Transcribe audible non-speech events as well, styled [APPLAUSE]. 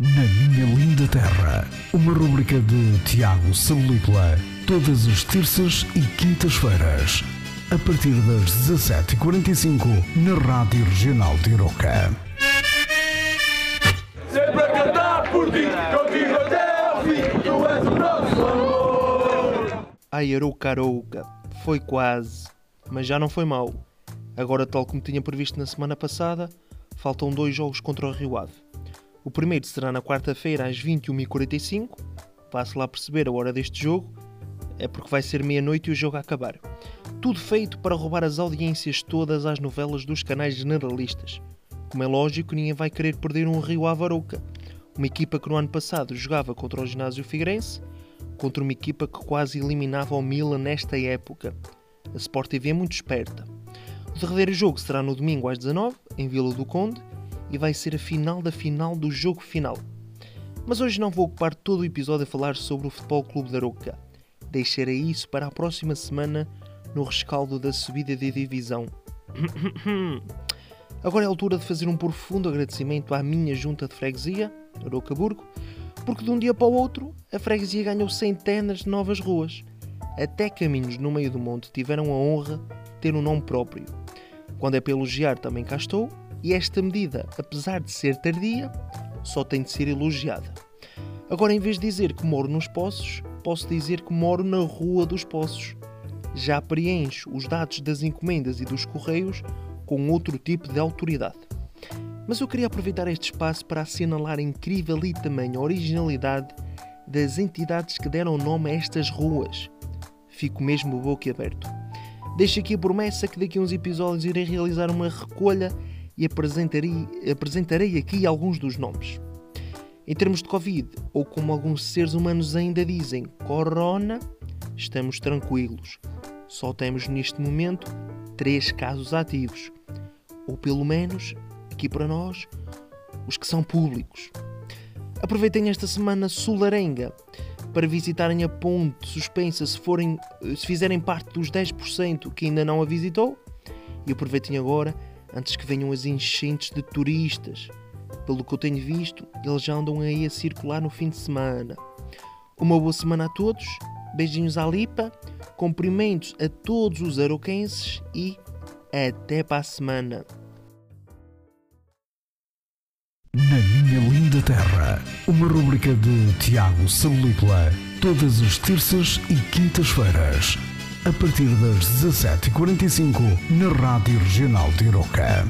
Na Minha Linda Terra, uma rubrica de Tiago Salícola, todas as terças e quintas-feiras, a partir das 17h45, na Rádio Regional de Iroca. Sempre a cantar por ti, contigo até ao fim, tu és o nosso amor. Ai, Arouca, Arouca, foi quase, mas já não foi mal. Agora, tal como tinha previsto na semana passada, faltam dois jogos contra o Rio Ave. O primeiro será na quarta-feira às 21h45, passe lá a perceber a hora deste jogo, é porque vai ser meia-noite e o jogo a acabar. Tudo feito para roubar as audiências todas às novelas dos canais generalistas. Como é lógico, ninguém vai querer perder um Rio Ave Arouca, uma equipa que no ano passado jogava contra o ginásio Figueirense, contra uma equipa que quase eliminava o Milan nesta época. A Sport TV é muito esperta. O derradeiro jogo será no domingo às 19 em Vila do Conde, e vai ser a final da final do jogo final. Mas hoje não vou ocupar todo o episódio a falar sobre o Futebol Clube da Arouca. Deixarei isso para a próxima semana no rescaldo da subida de divisão. [COUGHS] Agora é a altura de fazer um profundo agradecimento à minha junta de freguesia, Arouca Burgo, porque de um dia para o outro a freguesia ganhou centenas de novas ruas. Até caminhos no meio do monte tiveram a honra de ter um nome próprio. Quando é para elogiar, também cá estou, e esta medida, apesar de ser tardia, só tem de ser elogiada. Agora, em vez de dizer que moro nos Poços, posso dizer que moro na Rua dos Poços. Já preencho os dados das encomendas e dos correios com outro tipo de autoridade. Mas eu queria aproveitar este espaço para assinalar a incrível e tamanha originalidade das entidades que deram nome a estas ruas. Fico mesmo boquiaberto. Deixo aqui a promessa que daqui a uns episódios irei realizar uma recolha e apresentarei, apresentarei aqui alguns dos nomes. Em termos de Covid, ou como alguns seres humanos ainda dizem, Corona, estamos tranquilos. Só temos neste momento três casos ativos. Ou pelo menos, aqui para nós, os que são públicos. Aproveitem esta semana solarenga para visitarem a ponte suspensa se, forem, se fizerem parte dos 10% que ainda não a visitou. E aproveitem agora, antes que venham as enchentes de turistas. Pelo que eu tenho visto, eles já andam aí a circular no fim de semana. Uma boa semana a todos, beijinhos à Lipa, cumprimentos a todos os aroquenses e até para a semana. Na Minha Linda Terra, uma rubrica de Tiago Salícola, todas as terças e quintas-feiras, a partir das 17h45, na Rádio Regional de Iroca.